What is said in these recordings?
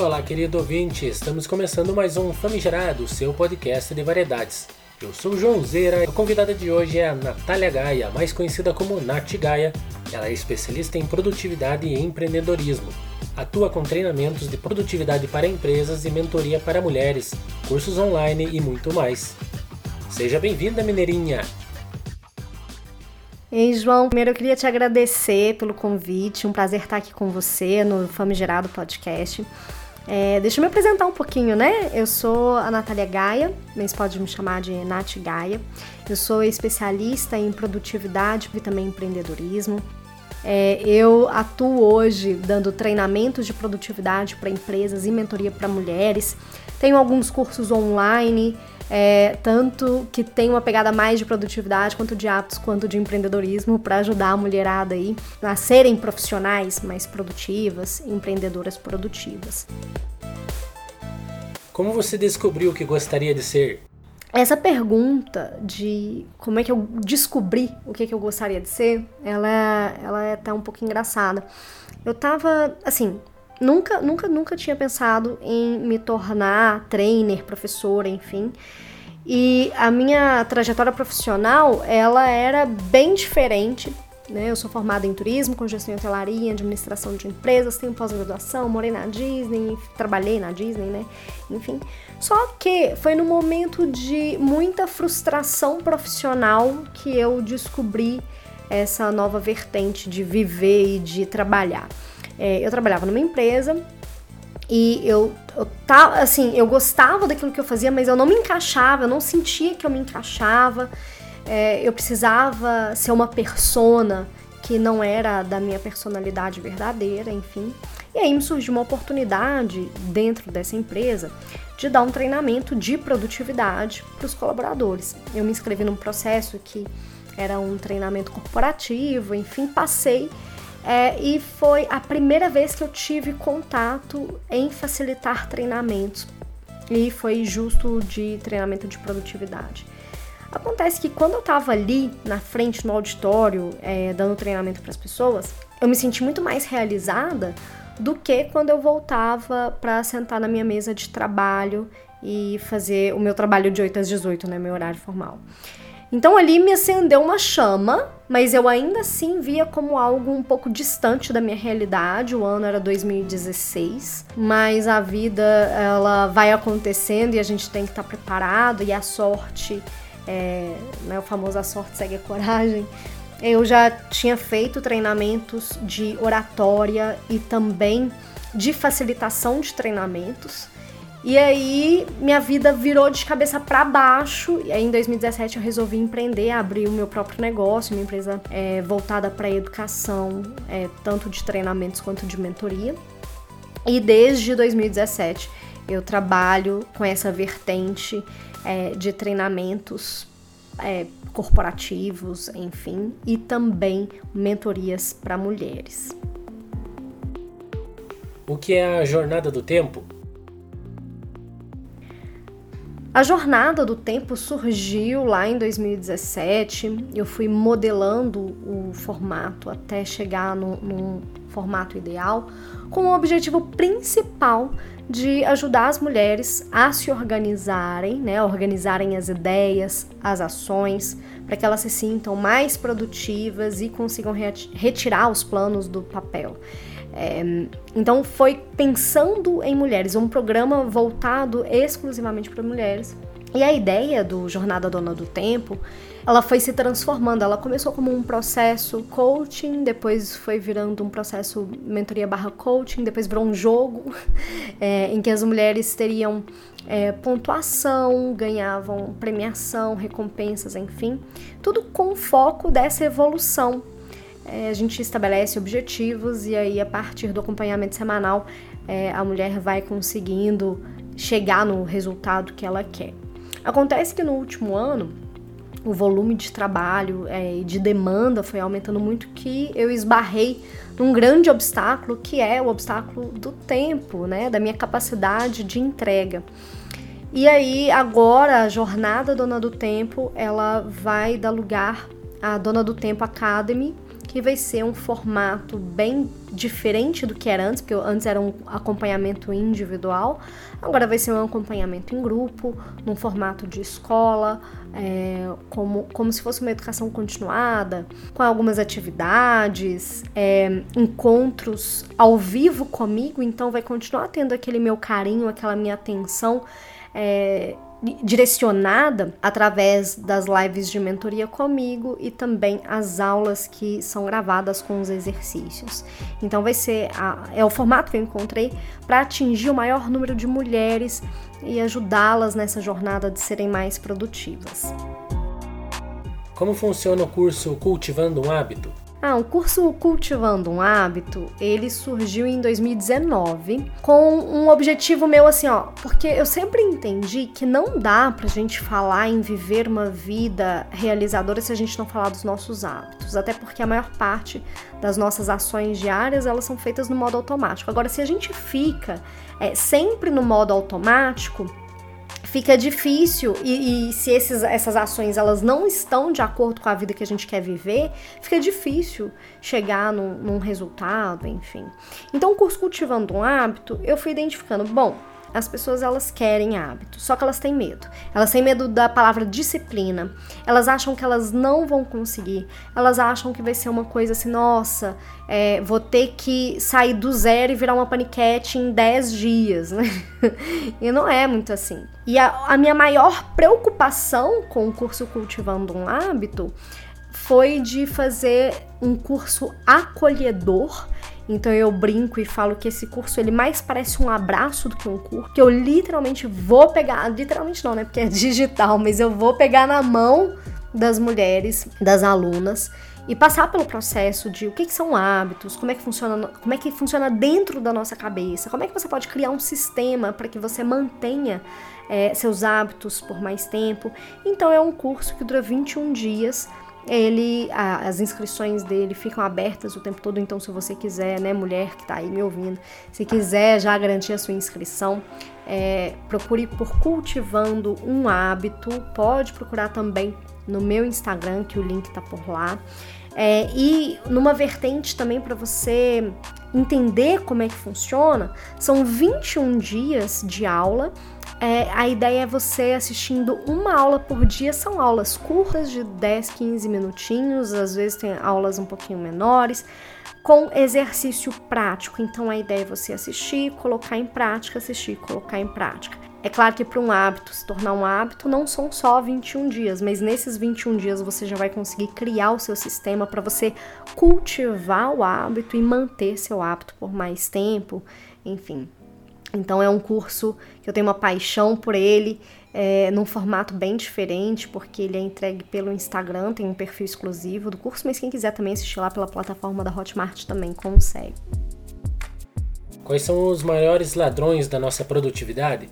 Olá, querido ouvinte, estamos começando mais um Famigerado, seu podcast de variedades. Eu sou o João Zeira, a convidada de hoje é a Natália Gaia, mais conhecida como Nath Gaia. Ela é especialista em produtividade e empreendedorismo. Atua com treinamentos de produtividade para empresas e mentoria para mulheres, cursos online e muito mais. Seja bem-vinda, Mineirinha! Ei, João, primeiro eu queria te agradecer pelo convite, um prazer estar aqui com você no Famigerado Podcast. É, deixa eu me apresentar um pouquinho, né? Eu sou a Natália Gaia, mas pode me chamar de Nath Gaia. Eu sou especialista em produtividade e também empreendedorismo. É, eu atuo hoje dando treinamentos de produtividade para empresas e mentoria para mulheres. Tenho alguns cursos online, é, tanto que tem uma pegada mais de produtividade, quanto de hábitos, quanto de empreendedorismo, para ajudar a mulherada aí a serem profissionais mais produtivas, empreendedoras produtivas. Como você descobriu que gostaria de ser? Essa pergunta de como é que eu descobri o que, que eu gostaria de ser, ela, é, ela é até um pouco engraçada. Eu tava, assim, nunca, nunca, nunca tinha pensado em me tornar trainer, professora, enfim. E a minha trajetória profissional, ela era bem diferente. Né? Eu sou formada em turismo, com gestão hotelaria, administração de empresas, tenho pós-graduação, morei na Disney, trabalhei na Disney, né? Enfim. Só que foi no momento de muita frustração profissional que eu descobri essa nova vertente de viver e de trabalhar. É, eu trabalhava numa empresa e eu, eu tava, assim, eu gostava daquilo que eu fazia, mas eu não me encaixava, eu não sentia que eu me encaixava. É, eu precisava ser uma persona que não era da minha personalidade verdadeira, enfim. E aí me surgiu uma oportunidade dentro dessa empresa de dar um treinamento de produtividade para os colaboradores. Eu me inscrevi num processo que era um treinamento corporativo, enfim, passei é, e foi a primeira vez que eu tive contato em facilitar treinamentos. E foi justo de treinamento de produtividade. Acontece que quando eu estava ali na frente no auditório, é, dando treinamento para as pessoas, eu me senti muito mais realizada do que quando eu voltava para sentar na minha mesa de trabalho e fazer o meu trabalho de 8 às 18, né, meu horário formal. Então ali me acendeu uma chama, mas eu ainda assim via como algo um pouco distante da minha realidade. O ano era 2016, mas a vida ela vai acontecendo e a gente tem que estar preparado e a sorte, é, né, o famoso a sorte segue a coragem. Eu já tinha feito treinamentos de oratória e também de facilitação de treinamentos. E aí minha vida virou de cabeça para baixo. E aí em 2017 eu resolvi empreender, abrir o meu próprio negócio, uma empresa é, voltada para educação, é, tanto de treinamentos quanto de mentoria. E desde 2017 eu trabalho com essa vertente é, de treinamentos é, corporativos, enfim, e também mentorias para mulheres. O que é a jornada do tempo? A jornada do tempo surgiu lá em 2017. Eu fui modelando o formato até chegar no, num formato ideal, com o objetivo principal de ajudar as mulheres a se organizarem, né, organizarem as ideias, as ações, para que elas se sintam mais produtivas e consigam retirar os planos do papel. É, então foi pensando em mulheres, um programa voltado exclusivamente para mulheres. E a ideia do Jornada Dona do Tempo, ela foi se transformando. Ela começou como um processo coaching, depois foi virando um processo mentoria barra coaching, depois virou um jogo é, em que as mulheres teriam é, pontuação, ganhavam premiação, recompensas, enfim, tudo com foco dessa evolução a gente estabelece objetivos e aí a partir do acompanhamento semanal é, a mulher vai conseguindo chegar no resultado que ela quer. Acontece que no último ano o volume de trabalho é, e é, de demanda foi aumentando muito que eu esbarrei num grande obstáculo que é o obstáculo do tempo, né, da minha capacidade de entrega. E aí agora a jornada Dona do Tempo ela vai dar lugar à Dona do Tempo Academy, que vai ser um formato bem diferente do que era antes, porque antes era um acompanhamento individual, agora vai ser um acompanhamento em grupo, num formato de escola, é, como, como se fosse uma educação continuada, com algumas atividades, é, encontros ao vivo comigo, então vai continuar tendo aquele meu carinho, aquela minha atenção. É, direcionada através das lives de mentoria comigo e também as aulas que são gravadas com os exercícios. Então vai ser a, é o formato que eu encontrei para atingir o maior número de mulheres e ajudá-las nessa jornada de serem mais produtivas. Como funciona o curso Cultivando um Hábito? Ah, o curso Cultivando um Hábito, ele surgiu em 2019 com um objetivo meu assim, ó, porque eu sempre entendi que não dá pra gente falar em viver uma vida realizadora se a gente não falar dos nossos hábitos, até porque a maior parte das nossas ações diárias, elas são feitas no modo automático. Agora, se a gente fica é, sempre no modo automático, fica difícil e, e, se esses, essas ações elas não estão de acordo com a vida que a gente quer viver, fica difícil chegar num, num resultado, enfim. Então, o curso Cultivando um Hábito, eu fui identificando, bom, as pessoas elas querem hábitos, só que elas têm medo. Elas têm medo da palavra disciplina. Elas acham que elas não vão conseguir. Elas acham que vai ser uma coisa assim, nossa, é, vou ter que sair do zero e virar uma paniquete em 10 dias, né? e não é muito assim. E a, a minha maior preocupação com o curso Cultivando um Hábito foi de fazer um curso acolhedor então eu brinco e falo que esse curso ele mais parece um abraço do que um curso, que eu literalmente vou pegar, literalmente não, né, porque é digital, mas eu vou pegar na mão das mulheres, das alunas e passar pelo processo de o que, que, são hábitos, como é que funciona, como é que funciona dentro da nossa cabeça, como é que você pode criar um sistema para que você mantenha é, seus hábitos por mais tempo. Então é um curso que dura 21 dias ele a, as inscrições dele ficam abertas o tempo todo, então se você quiser, né, mulher que está aí me ouvindo, se quiser já garantir a sua inscrição, é, procure por cultivando um hábito. Pode procurar também no meu Instagram, que o link está por lá. É, e numa vertente também para você entender como é que funciona, são 21 dias de aula é, a ideia é você assistindo uma aula por dia, são aulas curtas de 10, 15 minutinhos, às vezes tem aulas um pouquinho menores, com exercício prático. Então a ideia é você assistir, colocar em prática, assistir, colocar em prática. É claro que para um hábito se tornar um hábito não são só 21 dias, mas nesses 21 dias você já vai conseguir criar o seu sistema para você cultivar o hábito e manter seu hábito por mais tempo, enfim. Então é um curso que eu tenho uma paixão por ele, é, num formato bem diferente, porque ele é entregue pelo Instagram, tem um perfil exclusivo do curso, mas quem quiser também assistir lá pela plataforma da Hotmart também consegue. Quais são os maiores ladrões da nossa produtividade?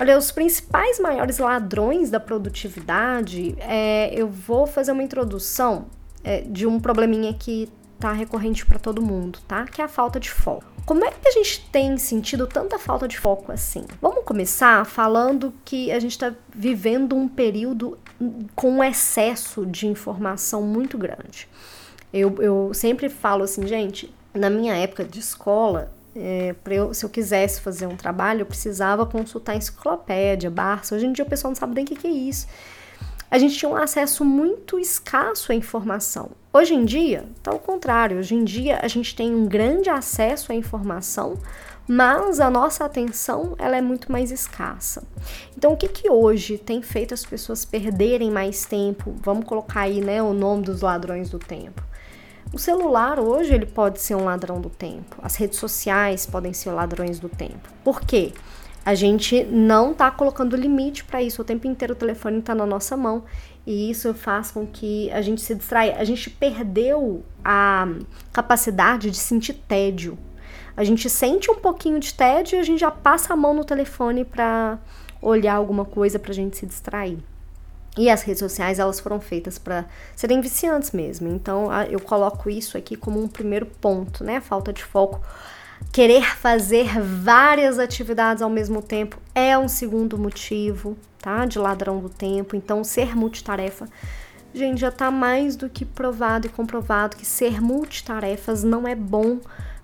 Olha, os principais maiores ladrões da produtividade, é, eu vou fazer uma introdução é, de um probleminha que tá recorrente para todo mundo, tá? Que é a falta de foco. Como é que a gente tem sentido tanta falta de foco assim? Vamos começar falando que a gente está vivendo um período com um excesso de informação muito grande. Eu, eu sempre falo assim, gente, na minha época de escola, é, eu, se eu quisesse fazer um trabalho, eu precisava consultar enciclopédia, Barça. Hoje em dia o pessoal não sabe nem o que, que é isso a gente tinha um acesso muito escasso à informação. Hoje em dia, tá ao contrário. Hoje em dia, a gente tem um grande acesso à informação, mas a nossa atenção ela é muito mais escassa. Então, o que, que hoje tem feito as pessoas perderem mais tempo? Vamos colocar aí né, o nome dos ladrões do tempo. O celular hoje ele pode ser um ladrão do tempo. As redes sociais podem ser ladrões do tempo. Por quê? A gente não tá colocando limite para isso. O tempo inteiro o telefone está na nossa mão e isso faz com que a gente se distraia. A gente perdeu a capacidade de sentir tédio. A gente sente um pouquinho de tédio e a gente já passa a mão no telefone para olhar alguma coisa para a gente se distrair. E as redes sociais, elas foram feitas para serem viciantes mesmo. Então, eu coloco isso aqui como um primeiro ponto, né? A falta de foco Querer fazer várias atividades ao mesmo tempo é um segundo motivo, tá? De ladrão do tempo. Então, ser multitarefa Gente, já está mais do que provado e comprovado que ser multitarefas não é bom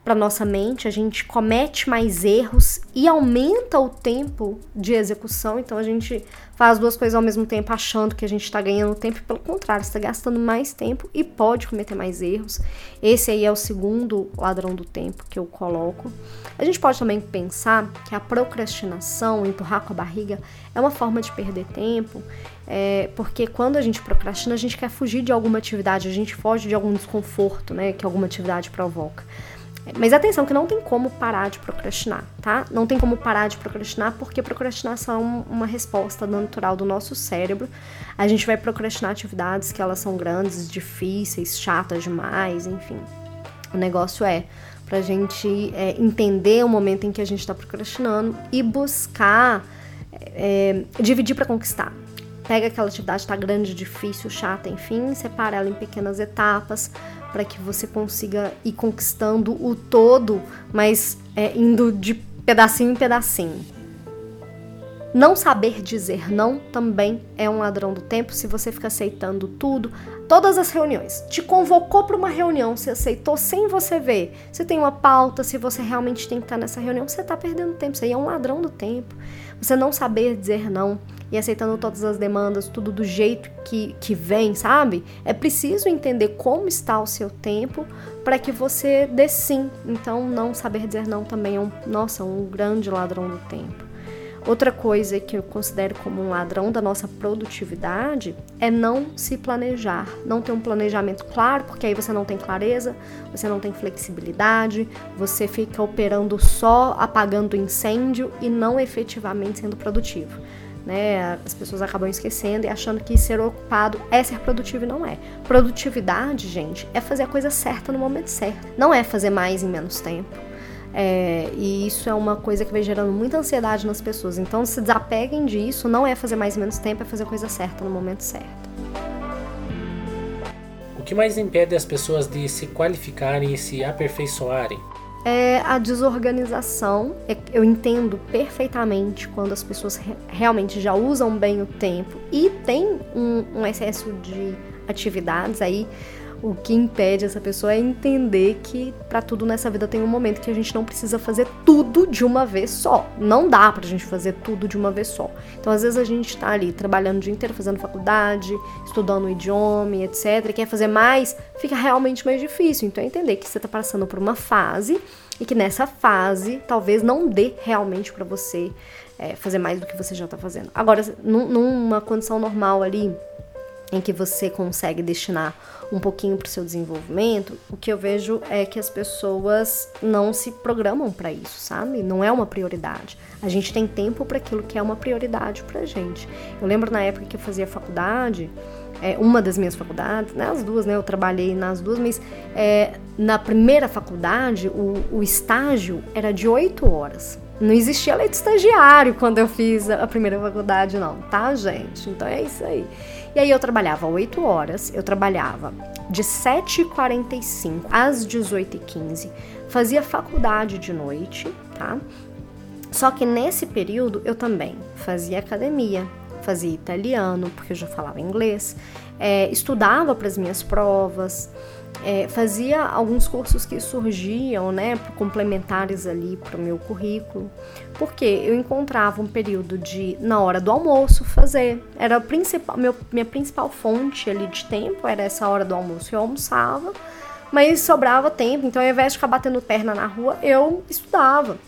para nossa mente, a gente comete mais erros e aumenta o tempo de execução. Então a gente faz duas coisas ao mesmo tempo achando que a gente está ganhando tempo, pelo contrário, está gastando mais tempo e pode cometer mais erros. Esse aí é o segundo ladrão do tempo que eu coloco. A gente pode também pensar que a procrastinação, empurrar com a barriga, é uma forma de perder tempo, é, porque quando a gente procrastina, a gente quer fugir de alguma atividade, a gente foge de algum desconforto, né, que alguma atividade provoca. Mas atenção que não tem como parar de procrastinar, tá? Não tem como parar de procrastinar porque procrastinação é uma resposta natural do nosso cérebro. A gente vai procrastinar atividades que elas são grandes, difíceis, chatas demais, enfim. O negócio é pra gente é, entender o momento em que a gente está procrastinando e buscar é, dividir para conquistar. Pega aquela atividade que tá grande, difícil, chata, enfim, separa ela em pequenas etapas para que você consiga ir conquistando o todo, mas é, indo de pedacinho em pedacinho. Não saber dizer não também é um ladrão do tempo se você fica aceitando tudo. Todas as reuniões. Te convocou para uma reunião, você aceitou sem você ver. Se tem uma pauta, se você realmente tem que estar nessa reunião, você está perdendo tempo. Isso aí é um ladrão do tempo. Você não saber dizer não e aceitando todas as demandas, tudo do jeito que, que vem, sabe? É preciso entender como está o seu tempo para que você dê sim. Então, não saber dizer não também é um, nossa, um grande ladrão do tempo. Outra coisa que eu considero como um ladrão da nossa produtividade é não se planejar, não ter um planejamento claro, porque aí você não tem clareza, você não tem flexibilidade, você fica operando só apagando incêndio e não efetivamente sendo produtivo né? As pessoas acabam esquecendo e achando que ser ocupado é ser produtivo e não é. Produtividade, gente, é fazer a coisa certa no momento certo. Não é fazer mais em menos tempo. É, e isso é uma coisa que vai gerando muita ansiedade nas pessoas. Então se desapeguem disso, não é fazer mais em menos tempo, é fazer a coisa certa no momento certo. O que mais impede as pessoas de se qualificarem e se aperfeiçoarem? É a desorganização. É, eu entendo perfeitamente quando as pessoas realmente já usam bem o tempo e tem um, um excesso de atividades aí o que impede essa pessoa é entender que para tudo nessa vida tem um momento que a gente não precisa fazer tudo de uma vez só. Não dá pra gente fazer tudo de uma vez só. Então, às vezes a gente tá ali trabalhando o dia inteiro, fazendo faculdade, estudando o idioma, etc, e quer fazer mais, fica realmente mais difícil. Então, é entender que você tá passando por uma fase e que nessa fase talvez não dê realmente para você é, fazer mais do que você já tá fazendo. Agora, numa condição normal ali, em que você consegue destinar um pouquinho para o seu desenvolvimento, o que eu vejo é que as pessoas não se programam para isso, sabe? Não é uma prioridade. A gente tem tempo para aquilo que é uma prioridade para gente. Eu lembro na época que eu fazia faculdade, é, uma das minhas faculdades, né, as duas, né, eu trabalhei nas duas, mas é, na primeira faculdade o, o estágio era de oito horas. Não existia lei de estagiário quando eu fiz a primeira faculdade, não, tá, gente? Então é isso aí. E aí eu trabalhava 8 horas, eu trabalhava de 7h45 às 18h15, fazia faculdade de noite, tá? Só que nesse período eu também fazia academia, fazia italiano, porque eu já falava inglês, é, estudava para as minhas provas, é, fazia alguns cursos que surgiam, né, complementares ali para o meu currículo, porque eu encontrava um período de, na hora do almoço, fazer. Era a principal, meu, minha principal fonte ali de tempo, era essa hora do almoço. Eu almoçava, mas sobrava tempo, então ao invés de ficar batendo perna na rua, eu estudava.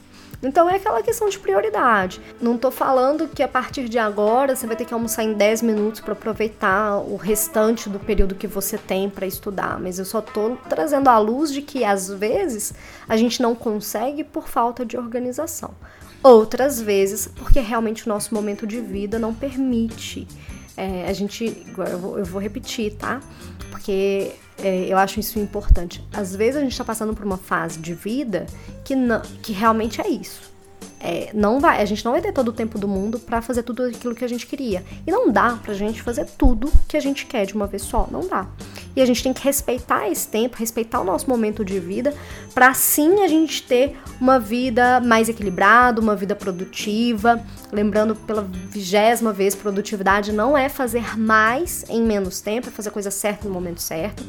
Então é aquela questão de prioridade. Não tô falando que a partir de agora você vai ter que almoçar em 10 minutos para aproveitar o restante do período que você tem para estudar, mas eu só tô trazendo à luz de que às vezes a gente não consegue por falta de organização. Outras vezes, porque realmente o nosso momento de vida não permite. É, a gente, eu vou, eu vou repetir, tá? Porque é, eu acho isso importante. Às vezes a gente está passando por uma fase de vida que, não, que realmente é isso. É, não vai, a gente não vai ter todo o tempo do mundo para fazer tudo aquilo que a gente queria. E não dá pra gente fazer tudo que a gente quer de uma vez só, não dá. E a gente tem que respeitar esse tempo, respeitar o nosso momento de vida, para assim a gente ter uma vida mais equilibrada, uma vida produtiva. Lembrando pela vigésima vez, produtividade não é fazer mais em menos tempo, é fazer a coisa certa no momento certo.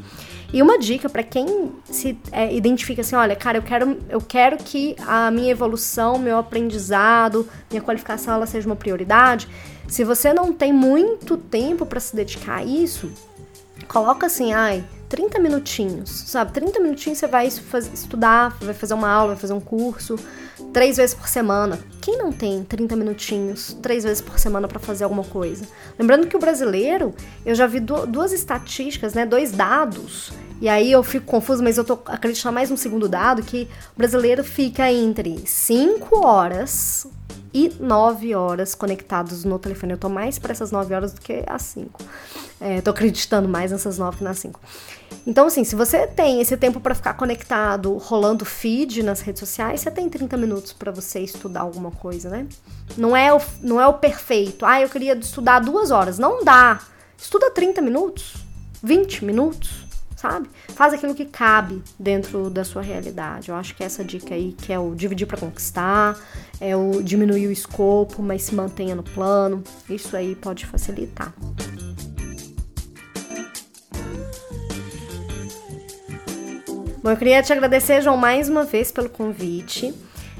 E uma dica para quem se é, identifica assim, olha, cara, eu quero, eu quero que a minha evolução, meu aprendizado, minha qualificação, ela seja uma prioridade. Se você não tem muito tempo para se dedicar a isso, coloca assim, ai, 30 minutinhos, sabe? 30 minutinhos você vai estudar, vai fazer uma aula, vai fazer um curso, três vezes por semana. Quem não tem 30 minutinhos, três vezes por semana para fazer alguma coisa? Lembrando que o brasileiro, eu já vi duas estatísticas, né? Dois dados. E aí eu fico confuso, mas eu tô acreditando mais no segundo dado que o brasileiro fica entre 5 horas e 9 horas conectados no telefone. Eu tô mais para essas 9 horas do que as 5. É, tô acreditando mais nessas 9 que nas 5. Então, assim, se você tem esse tempo para ficar conectado, rolando feed nas redes sociais, você tem 30 minutos para você estudar alguma coisa, né? Não é, o, não é o perfeito. Ah, eu queria estudar duas horas. Não dá. Estuda 30 minutos, 20 minutos sabe? Faz aquilo que cabe dentro da sua realidade. Eu acho que essa dica aí, que é o dividir para conquistar, é o diminuir o escopo, mas se mantenha no plano, isso aí pode facilitar. Bom, eu queria te agradecer, João, mais uma vez pelo convite.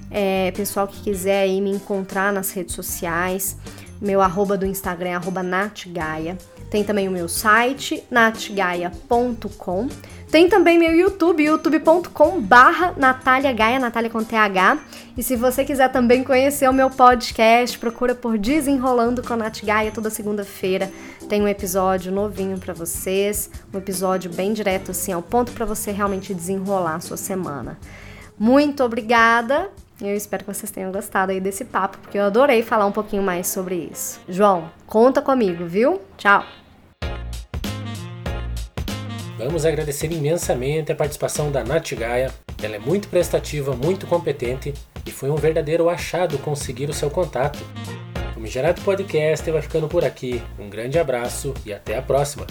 É, pessoal que quiser aí me encontrar nas redes sociais, meu arroba do Instagram é natgaia. Tem também o meu site, natgaia.com. Tem também meu YouTube, youtube.com barra Natália Gaia, Natália com TH. E se você quiser também conhecer o meu podcast, procura por Desenrolando com a Nath Gaia toda segunda-feira. Tem um episódio novinho para vocês, um episódio bem direto assim ao ponto para você realmente desenrolar a sua semana. Muito obrigada. Eu espero que vocês tenham gostado aí desse papo, porque eu adorei falar um pouquinho mais sobre isso. João, conta comigo, viu? Tchau. Vamos agradecer imensamente a participação da Nath Gaia. Ela é muito prestativa, muito competente e foi um verdadeiro achado conseguir o seu contato. O Migerado Podcast vai ficando por aqui. Um grande abraço e até a próxima!